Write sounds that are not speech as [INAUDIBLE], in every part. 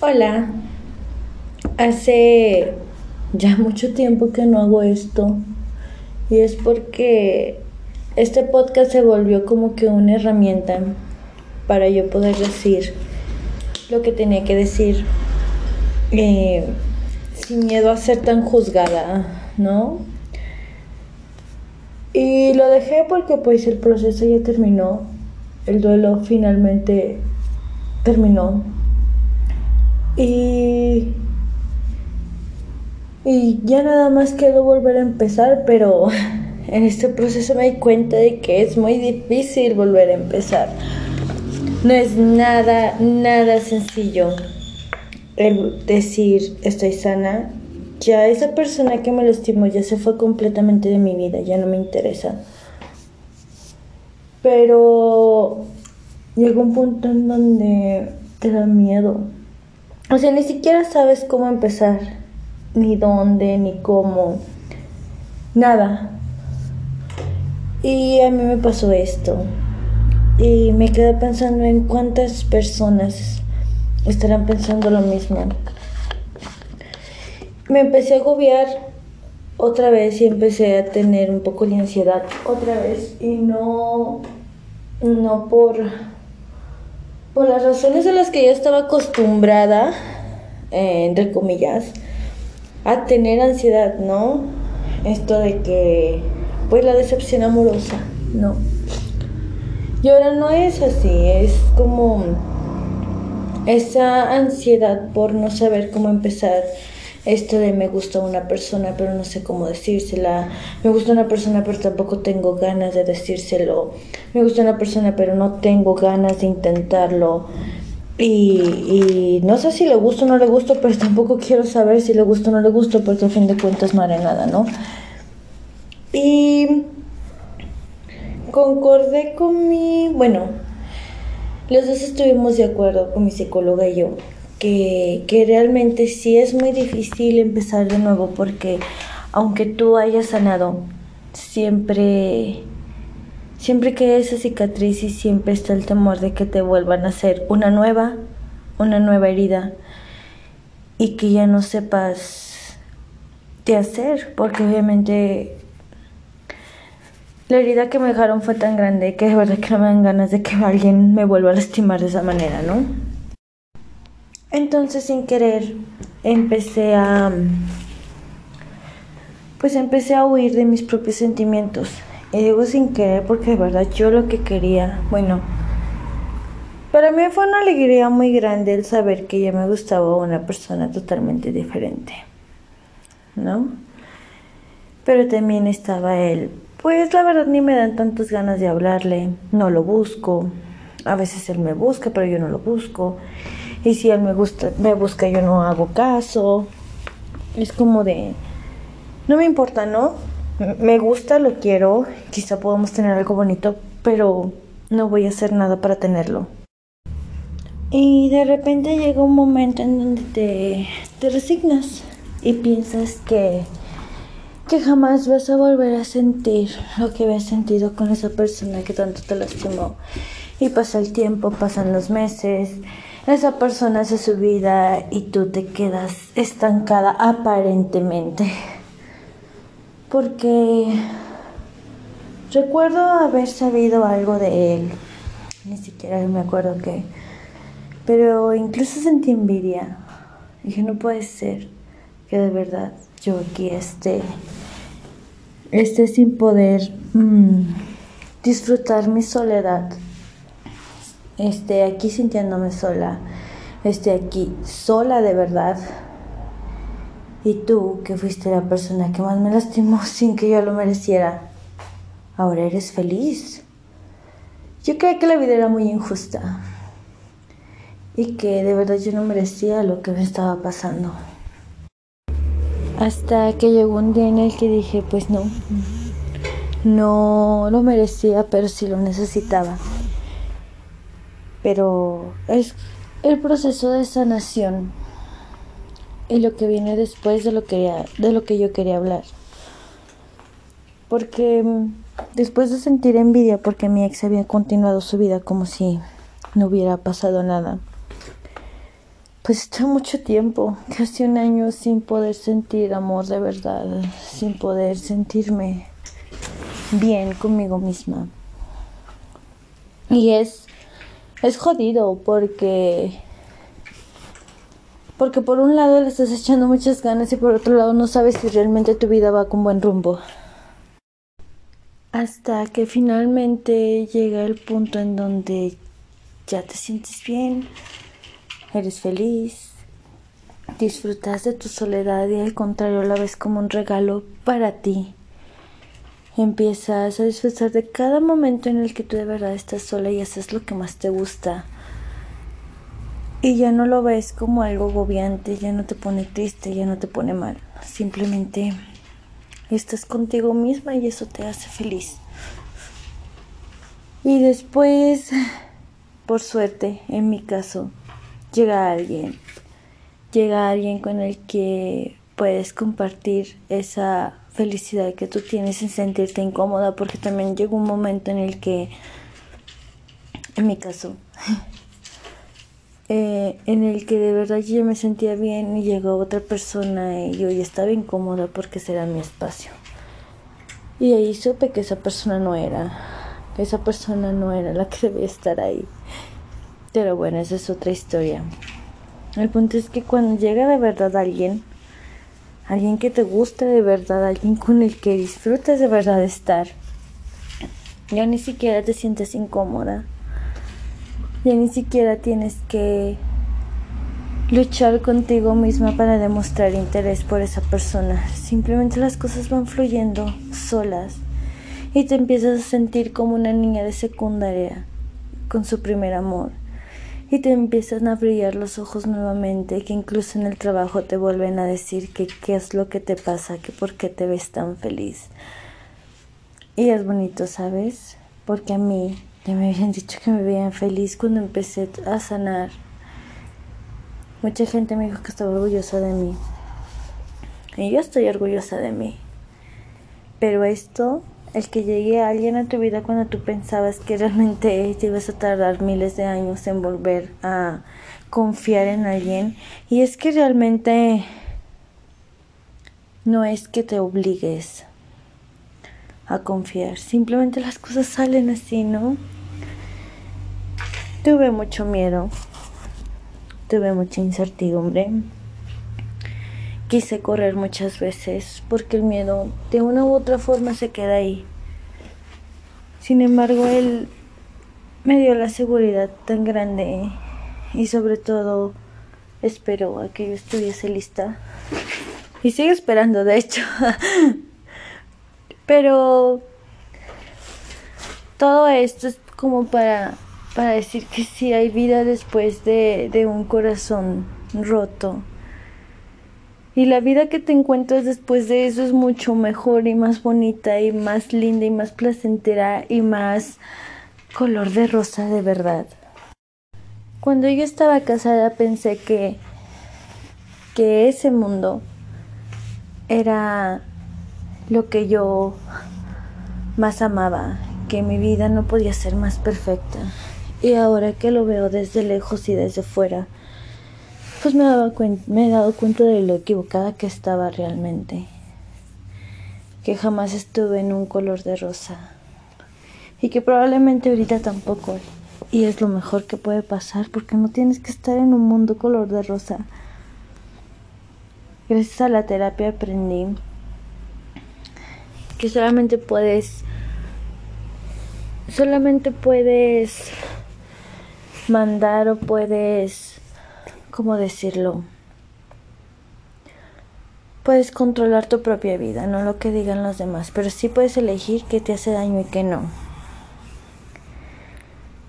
Hola, hace ya mucho tiempo que no hago esto y es porque este podcast se volvió como que una herramienta para yo poder decir lo que tenía que decir eh, sin miedo a ser tan juzgada, ¿no? Y lo dejé porque pues el proceso ya terminó, el duelo finalmente terminó. Y, y ya nada más quedó volver a empezar, pero [LAUGHS] en este proceso me di cuenta de que es muy difícil volver a empezar. No es nada, nada sencillo el decir estoy sana. Ya esa persona que me lastimó ya se fue completamente de mi vida, ya no me interesa. Pero llega un punto en donde te da miedo o sea, ni siquiera sabes cómo empezar, ni dónde, ni cómo, nada. Y a mí me pasó esto. Y me quedé pensando en cuántas personas estarán pensando lo mismo. Me empecé a agobiar otra vez y empecé a tener un poco de ansiedad otra vez. Y no, no por por las razones a las que yo estaba acostumbrada, eh, entre comillas, a tener ansiedad, ¿no? Esto de que, pues la decepción amorosa, ¿no? Y ahora no es así, es como esa ansiedad por no saber cómo empezar esto de me gusta una persona pero no sé cómo decírsela, me gusta una persona pero tampoco tengo ganas de decírselo, me gusta una persona pero no tengo ganas de intentarlo. Y, no sé si le gusta o no le gusta, pero [LAUGHS] tampoco quiero saber si le gusta o no le gusta, porque a fin de cuentas no haré nada, ¿no? Y concordé con mi, bueno, los dos estuvimos de acuerdo con mi psicóloga y yo que, que realmente sí es muy difícil empezar de nuevo porque aunque tú hayas sanado, siempre, siempre queda esa cicatriz y siempre está el temor de que te vuelvan a hacer una nueva, una nueva herida y que ya no sepas qué hacer, porque obviamente la herida que me dejaron fue tan grande que de verdad que no me dan ganas de que alguien me vuelva a lastimar de esa manera, ¿no? Entonces sin querer empecé a pues empecé a huir de mis propios sentimientos. Y digo sin querer porque de verdad yo lo que quería, bueno, para mí fue una alegría muy grande el saber que ya me gustaba una persona totalmente diferente. ¿No? Pero también estaba él. Pues la verdad ni me dan tantas ganas de hablarle, no lo busco. A veces él me busca, pero yo no lo busco. Y si él me gusta, me busca, yo no hago caso. Es como de, no me importa, ¿no? Me gusta, lo quiero, quizá podamos tener algo bonito, pero no voy a hacer nada para tenerlo. Y de repente llega un momento en donde te, resignas y piensas que, que jamás vas a volver a sentir lo que habías sentido con esa persona que tanto te lastimó. Y pasa el tiempo, pasan los meses, esa persona hace su vida y tú te quedas estancada aparentemente. Porque recuerdo haber sabido algo de él. Ni siquiera me acuerdo qué. Pero incluso sentí envidia. Dije, no puede ser que de verdad yo aquí esté, esté sin poder mm, disfrutar mi soledad esté aquí sintiéndome sola, esté aquí sola de verdad. Y tú, que fuiste la persona que más me lastimó [LAUGHS] sin que yo lo mereciera, ahora eres feliz. Yo creí que la vida era muy injusta y que de verdad yo no merecía lo que me estaba pasando. Hasta que llegó un día en el que dije, pues no, no lo merecía, pero sí lo necesitaba pero es el proceso de sanación y lo que viene después de lo que, de lo que yo quería hablar. Porque mm, después de sentir envidia porque mi ex había continuado su vida como si no hubiera pasado nada, pues estoy mucho tiempo, casi un año sin poder sentir amor de verdad, sin poder sentirme bien conmigo misma. Y es, es jodido porque, porque por un lado le estás echando muchas ganas y por otro lado no sabes si realmente tu vida va con buen rumbo. Hasta que finalmente llega el punto en donde ya te sientes bien, eres feliz, disfrutas de tu soledad y al contrario la ves como un regalo para ti. Empiezas a disfrutar de cada momento en el que tú de verdad estás sola y haces lo que más te gusta. Y ya no lo ves como algo agobiante, ya no te pone triste, ya no te pone mal. Simplemente estás contigo misma y eso te hace feliz. Y después, por suerte, en mi caso, llega alguien. Llega alguien con el que puedes compartir esa felicidad que tú tienes sin sentirte incómoda, porque también llegó un momento en el que, en mi caso, [LAUGHS] eh, en el que de verdad yo me sentía bien y llegó otra persona y yo estaba incómoda porque ese era mi espacio. Y ahí supe que esa persona no era, que esa persona no era la que debía estar ahí. Pero bueno, esa es otra historia. El punto es que cuando llega de verdad alguien, alguien que te guste de verdad, alguien con el que disfrutes de verdad estar, ya ni siquiera te sientes incómoda ya ni siquiera tienes que luchar contigo misma para demostrar interés por esa persona. Simplemente las cosas van fluyendo solas y te empiezas a sentir como una niña de secundaria con su primer amor. Y te empiezan a brillar los ojos nuevamente, que incluso en el trabajo te vuelven a decir que qué es lo que te pasa, que por qué te ves tan feliz. Y es bonito, ¿sabes? Porque a mí ya me habían dicho que me veían feliz cuando empecé a sanar. Mucha gente me dijo que estaba orgullosa de mí. Y yo estoy orgullosa de mí. Pero esto, el que llegue a alguien a tu vida cuando tú pensabas que realmente [LAUGHS] te ibas a tardar miles de años en volver a confiar en alguien. Y es que realmente no es que te obligues a confiar. Simplemente las cosas salen así, ¿no? Tuve mucho miedo, tuve mucha incertidumbre. Quise correr muchas veces porque el miedo de una u otra forma se queda ahí. Sin embargo, él me dio la seguridad tan grande y sobre todo esperó a que yo estuviese lista. Y sigo esperando, de hecho. [LAUGHS] Pero todo esto es como para para decir que sí hay vida después de, de un corazón roto. Y la vida que te encuentras después de eso es mucho mejor y más bonita y más linda y más placentera y más color de rosa de verdad. Cuando yo estaba casada pensé que que ese mundo era lo que yo más amaba, que mi vida no podía ser más perfecta. Y ahora que lo veo desde lejos y desde fuera, pues me, me he dado cuenta de lo equivocada que estaba realmente. Que jamás estuve en un color de rosa. Y que probablemente ahorita tampoco. Y es lo mejor que puede pasar porque no tienes que estar en un mundo color de rosa. Gracias a la terapia aprendí que solamente puedes solamente puedes mandar o puedes, ¿cómo decirlo? Puedes controlar tu propia vida, no lo que digan los demás, pero sí puedes elegir qué te hace daño y qué no.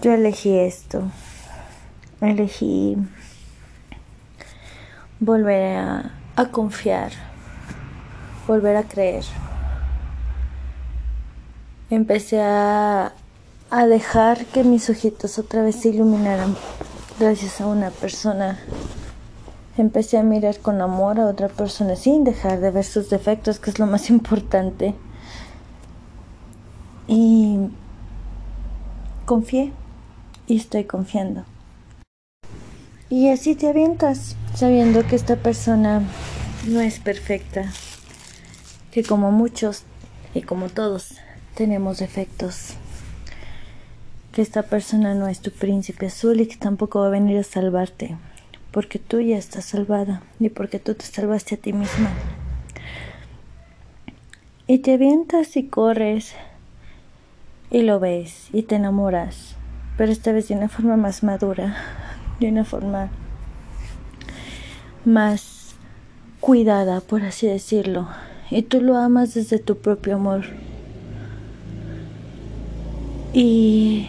Yo elegí esto. Elegí volver a, a confiar, volver a creer. Empecé a a dejar que mis ojitos otra vez se iluminaran gracias a una persona. Empecé a mirar con amor a otra persona sin dejar de ver sus defectos, que es lo más importante. Y confié y estoy confiando. Y así te avientas, sabiendo que esta persona no es perfecta, que como muchos y como todos tenemos defectos, que esta persona no es tu príncipe azul y que tampoco va a venir a salvarte, porque tú ya estás salvada y porque tú te salvaste a ti misma. Y te avientas y corres y lo ves y te enamoras, pero esta vez de una forma más madura, de una forma más cuidada, por así decirlo. Y tú lo amas desde tu propio amor. Y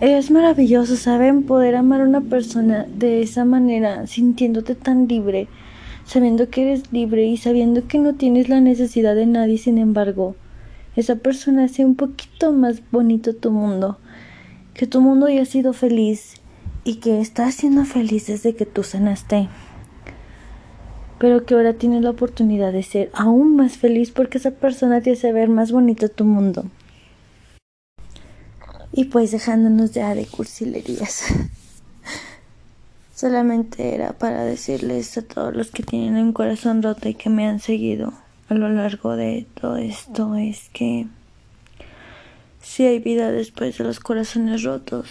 es maravilloso, ¿saben? Poder amar a una persona de esa manera, sintiéndote tan libre, sabiendo que eres libre y sabiendo que no tienes la necesidad de nadie, sin embargo, esa persona hace un poquito más bonito tu mundo, que tu mundo ya ha sido feliz y que está siendo feliz desde que tú sanaste. Pero que ahora tienes la oportunidad de ser aún más feliz porque esa persona te hace ver más bonito tu mundo. Y pues dejándonos ya de cursilerías. Solamente era para decirles a todos los que tienen un corazón roto y que me han seguido a lo largo de todo esto es que si hay vida después de los corazones rotos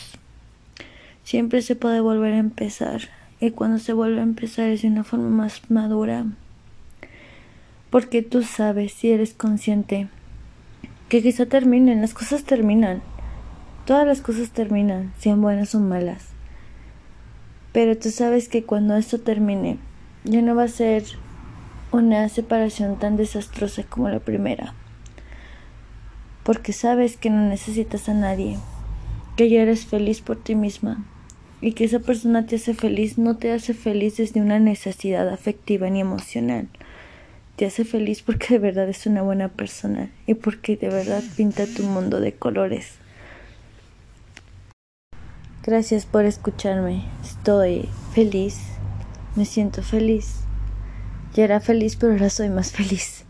siempre se puede volver a empezar. Y cuando se vuelve a empezar es de una forma más madura. Porque tú sabes, si eres consciente, que quizá terminen, las cosas terminan. Todas las cosas terminan, sean buenas o malas. Pero tú sabes que cuando esto termine, ya no va a ser una separación tan desastrosa como la primera. Porque sabes que no necesitas a nadie, que ya eres feliz por ti misma y que esa persona te hace feliz no te hace feliz desde una necesidad afectiva ni emocional. Te hace feliz porque de verdad es una buena persona y porque de verdad pinta tu mundo de colores. Gracias por escucharme. Estoy feliz. Me siento feliz. Ya era feliz, pero ahora soy más feliz.